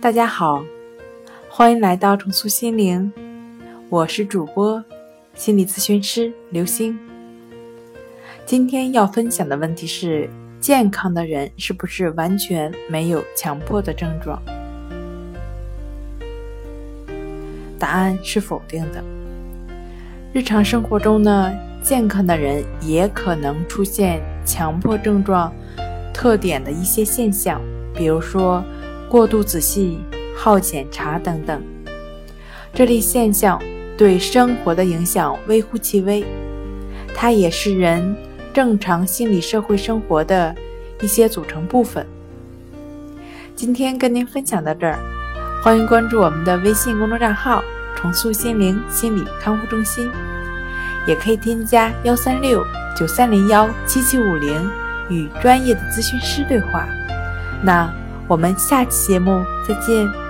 大家好，欢迎来到重塑心灵，我是主播心理咨询师刘星。今天要分享的问题是：健康的人是不是完全没有强迫的症状？答案是否定的。日常生活中呢，健康的人也可能出现强迫症状特点的一些现象，比如说过度仔细、好检查等等。这类现象对生活的影响微乎其微，它也是人正常心理社会生活的一些组成部分。今天跟您分享到这儿。欢迎关注我们的微信公众账号“重塑心灵心理康复中心”，也可以添加幺三六九三零幺七七五零与专业的咨询师对话。那我们下期节目再见。